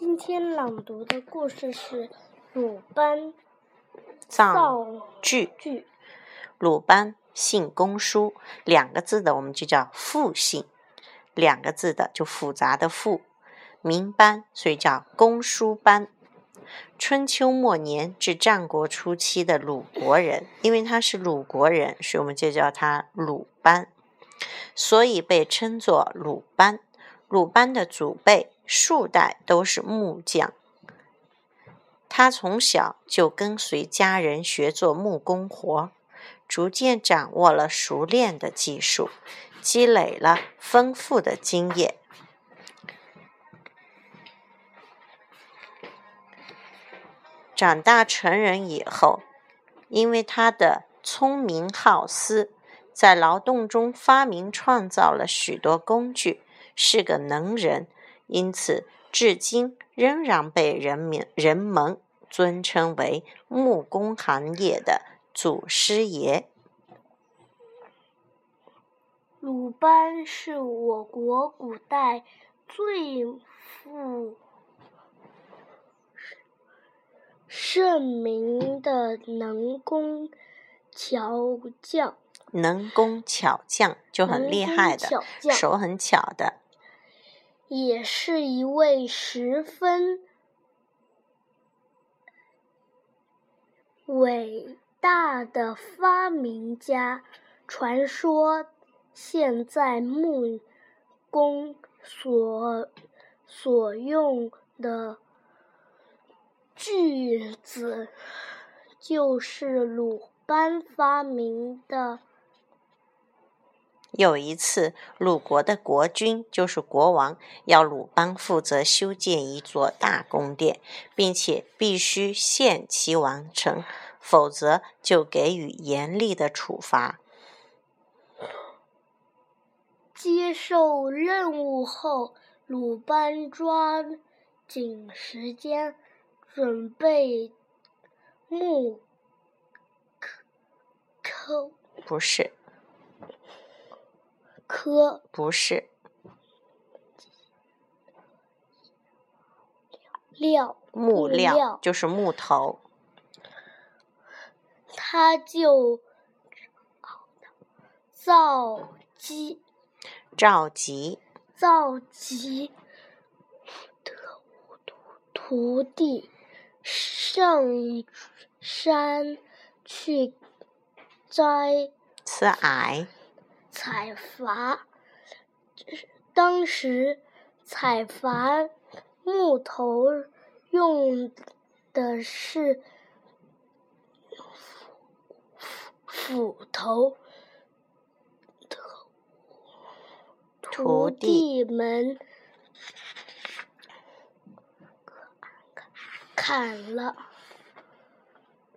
今天朗读的故事是《鲁班造句》。鲁班姓公叔，两个字的我们就叫复姓，两个字的就复杂的复。名班，所以叫公叔班。春秋末年至战国初期的鲁国人，因为他是鲁国人，所以我们就叫他鲁班，所以被称作鲁班。鲁班的祖辈。数代都是木匠，他从小就跟随家人学做木工活，逐渐掌握了熟练的技术，积累了丰富的经验。长大成人以后，因为他的聪明好思，在劳动中发明创造了许多工具，是个能人。因此，至今仍然被人民人们尊称为木工行业的祖师爷。鲁班是我国古代最负盛名的能工巧匠。能工巧匠就很厉害的，手很巧的。也是一位十分伟大的发明家。传说，现在木工所所用的锯子，就是鲁班发明的。有一次，鲁国的国君就是国王，要鲁班负责修建一座大宫殿，并且必须限期完成，否则就给予严厉的处罚。接受任务后，鲁班抓紧时间准备木坑，不是。科不是料木料就是木头，他就造机召集召集的徒弟上山去摘刺矮。采伐，当时采伐木头用的是斧头。徒弟们砍了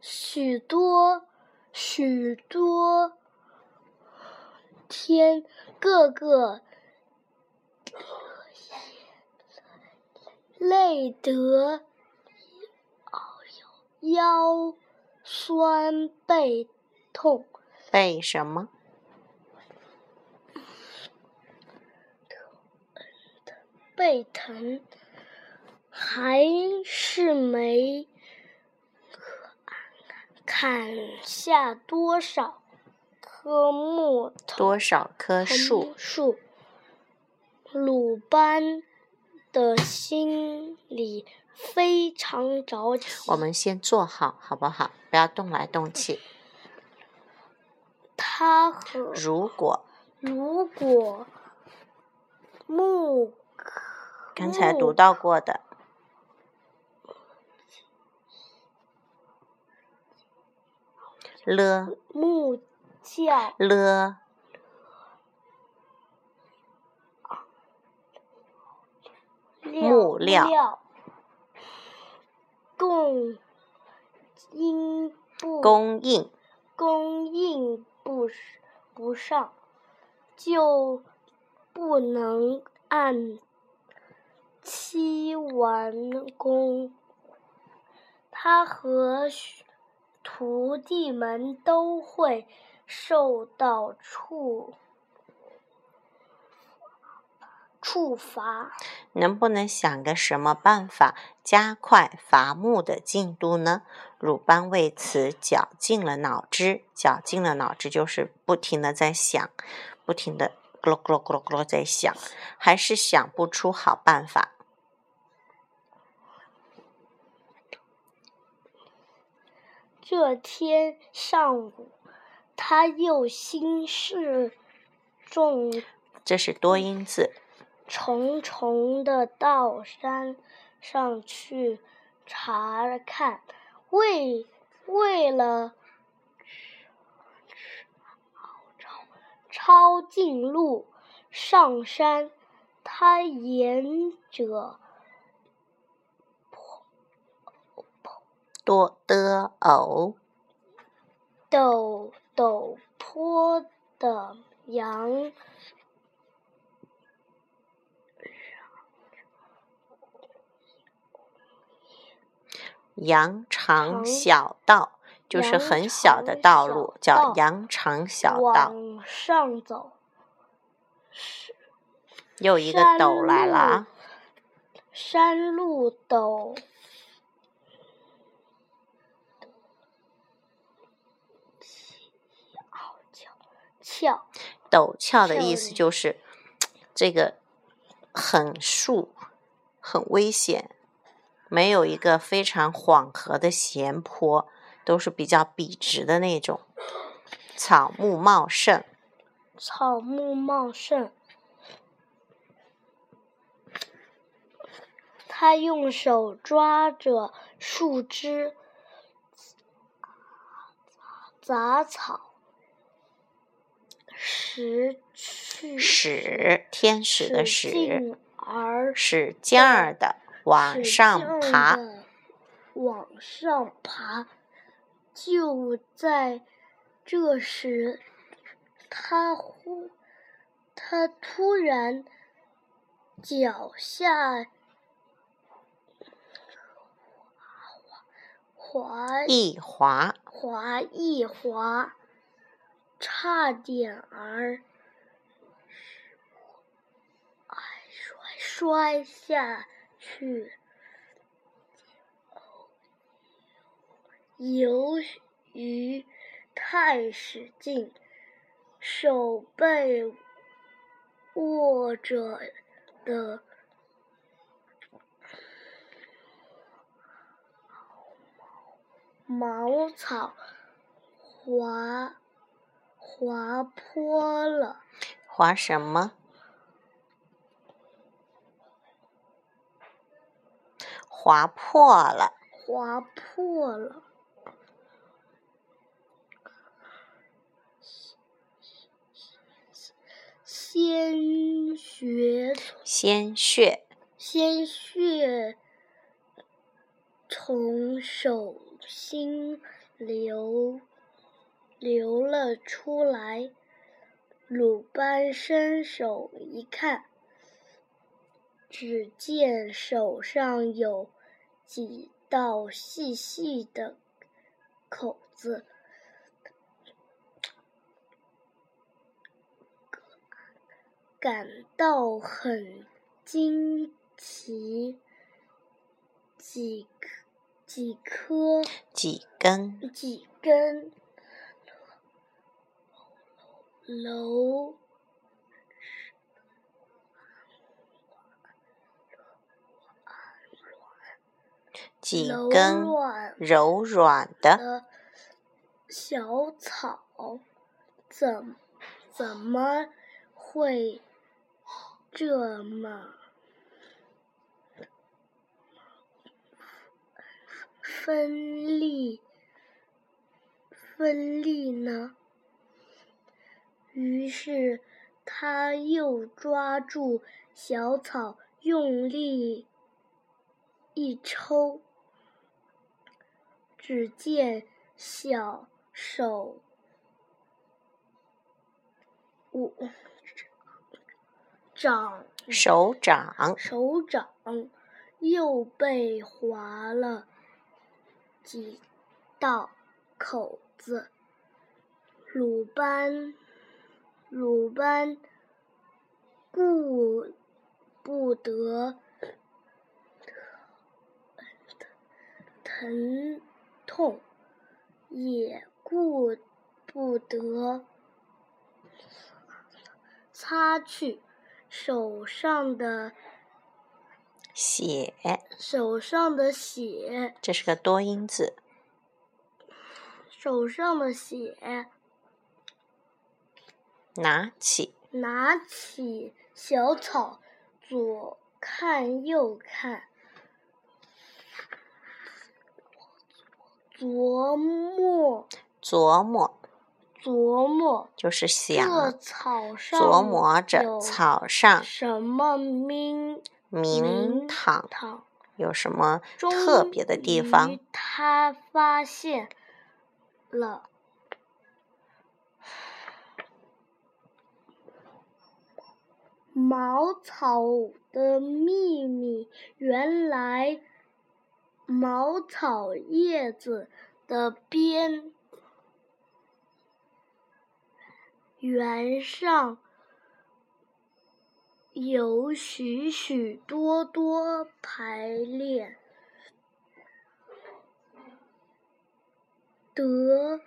许多许多。天，个个累得腰酸背痛。背什么？背疼，还是没砍下多少。棵木头，多少棵树？树。鲁班的心里非常着急。我们先坐好，好不好？不要动来动去。他和如果如果木刚才读到过的了木。叫了木料。供应不。供应。供应不不上，就不能按期完工。他和徒弟们都会。受到处处罚。能不能想个什么办法加快伐木的进度呢？鲁班为此绞尽了脑汁，绞尽了脑汁就是不停的在想，不停的咕噜咕噜咕噜咕噜在想，还是想不出好办法。这天上午，他又心事重，这是多音字，重重的到山上去查看，为为了抄近路上山，他沿着。多的偶，陡陡坡的羊，羊肠小道就是很小的道路，叫羊肠小道。往上走，又一个陡来了啊！山路陡。峭，陡峭的意思就是这个很竖很危险，没有一个非常缓和的斜坡，都是比较笔直的那种。草木茂盛，草木茂盛。他用手抓着树枝，杂草。使去使天使的使，而使劲儿的往上爬，往上爬。就在这时，他忽他突然脚下滑一滑，滑一滑。差点儿摔摔下去，由于太使劲，手被握着的茅草滑。滑坡了，滑什么？滑破了，滑破了。鲜血，鲜血，鲜血从手心流。流了出来，鲁班伸手一看，只见手上有几道细细的口子，感到很惊奇。几几颗，几根，几根。楼几根柔软的小草，怎怎么会这么锋利锋利呢？于是，他又抓住小草，用力一抽，只见小手五掌手掌手掌又被划了几道口子，鲁班。鲁班顾不得疼痛也顾不得擦去手上的血。手上的血。这是个多音字。手上的血。拿起，拿起小草，左看右看，琢磨，琢磨，琢磨，就是这想，草上琢磨着草上什么名名堂。堂？有什么特别的地方。他发现了茅草的秘密，原来茅草叶子的边缘上有许许多多排列得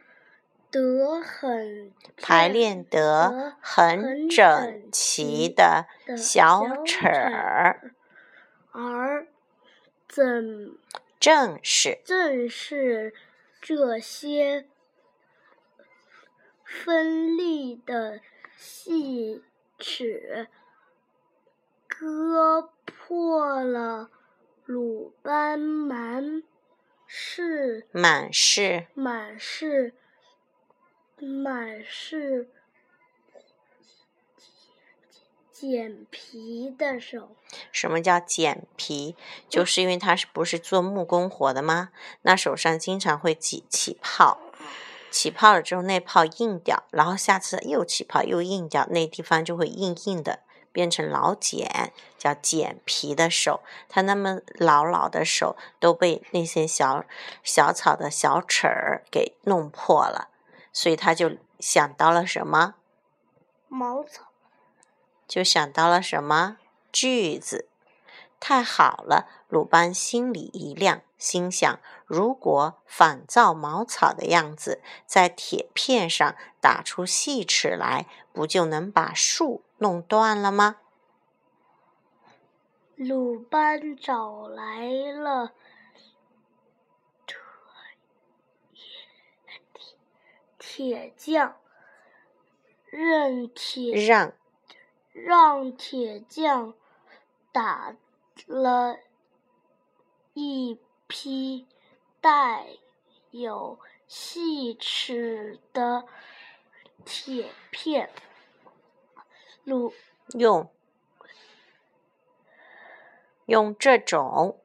得很排练得得很很整整齐齐的的小小齿齿儿，而怎正是正是这些锋利的细齿，割破了鲁班满是满是满是满是满是剪皮的手。什么叫剪皮？就是因为他是不是做木工活的吗？那手上经常会起起泡，起泡了之后那泡硬掉，然后下次又起泡又硬掉，那地方就会硬硬的，变成老茧，叫剪皮的手。他那么老老的手都被那些小小草的小齿儿给弄破了，所以他就想到了什么？茅草。就想到了什么句子？太好了！鲁班心里一亮，心想：如果仿造茅草的样子，在铁片上打出细齿来，不就能把树弄断了吗？鲁班找来了铁匠，任铁让让铁匠打了一批带有细齿的铁片。鲁用用这种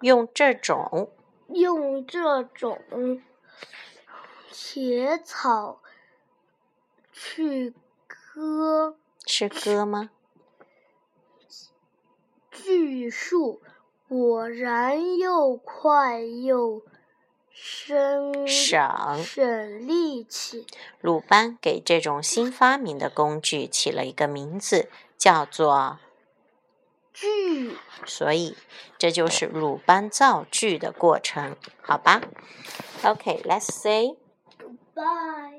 用这种用这种铁草去割是割吗？锯树，果然又快又省省省力气。鲁班给这种新发明的工具起了一个名字，叫做锯所以这就是鲁班造句的过程，好吧？OK，let's、say。，bye。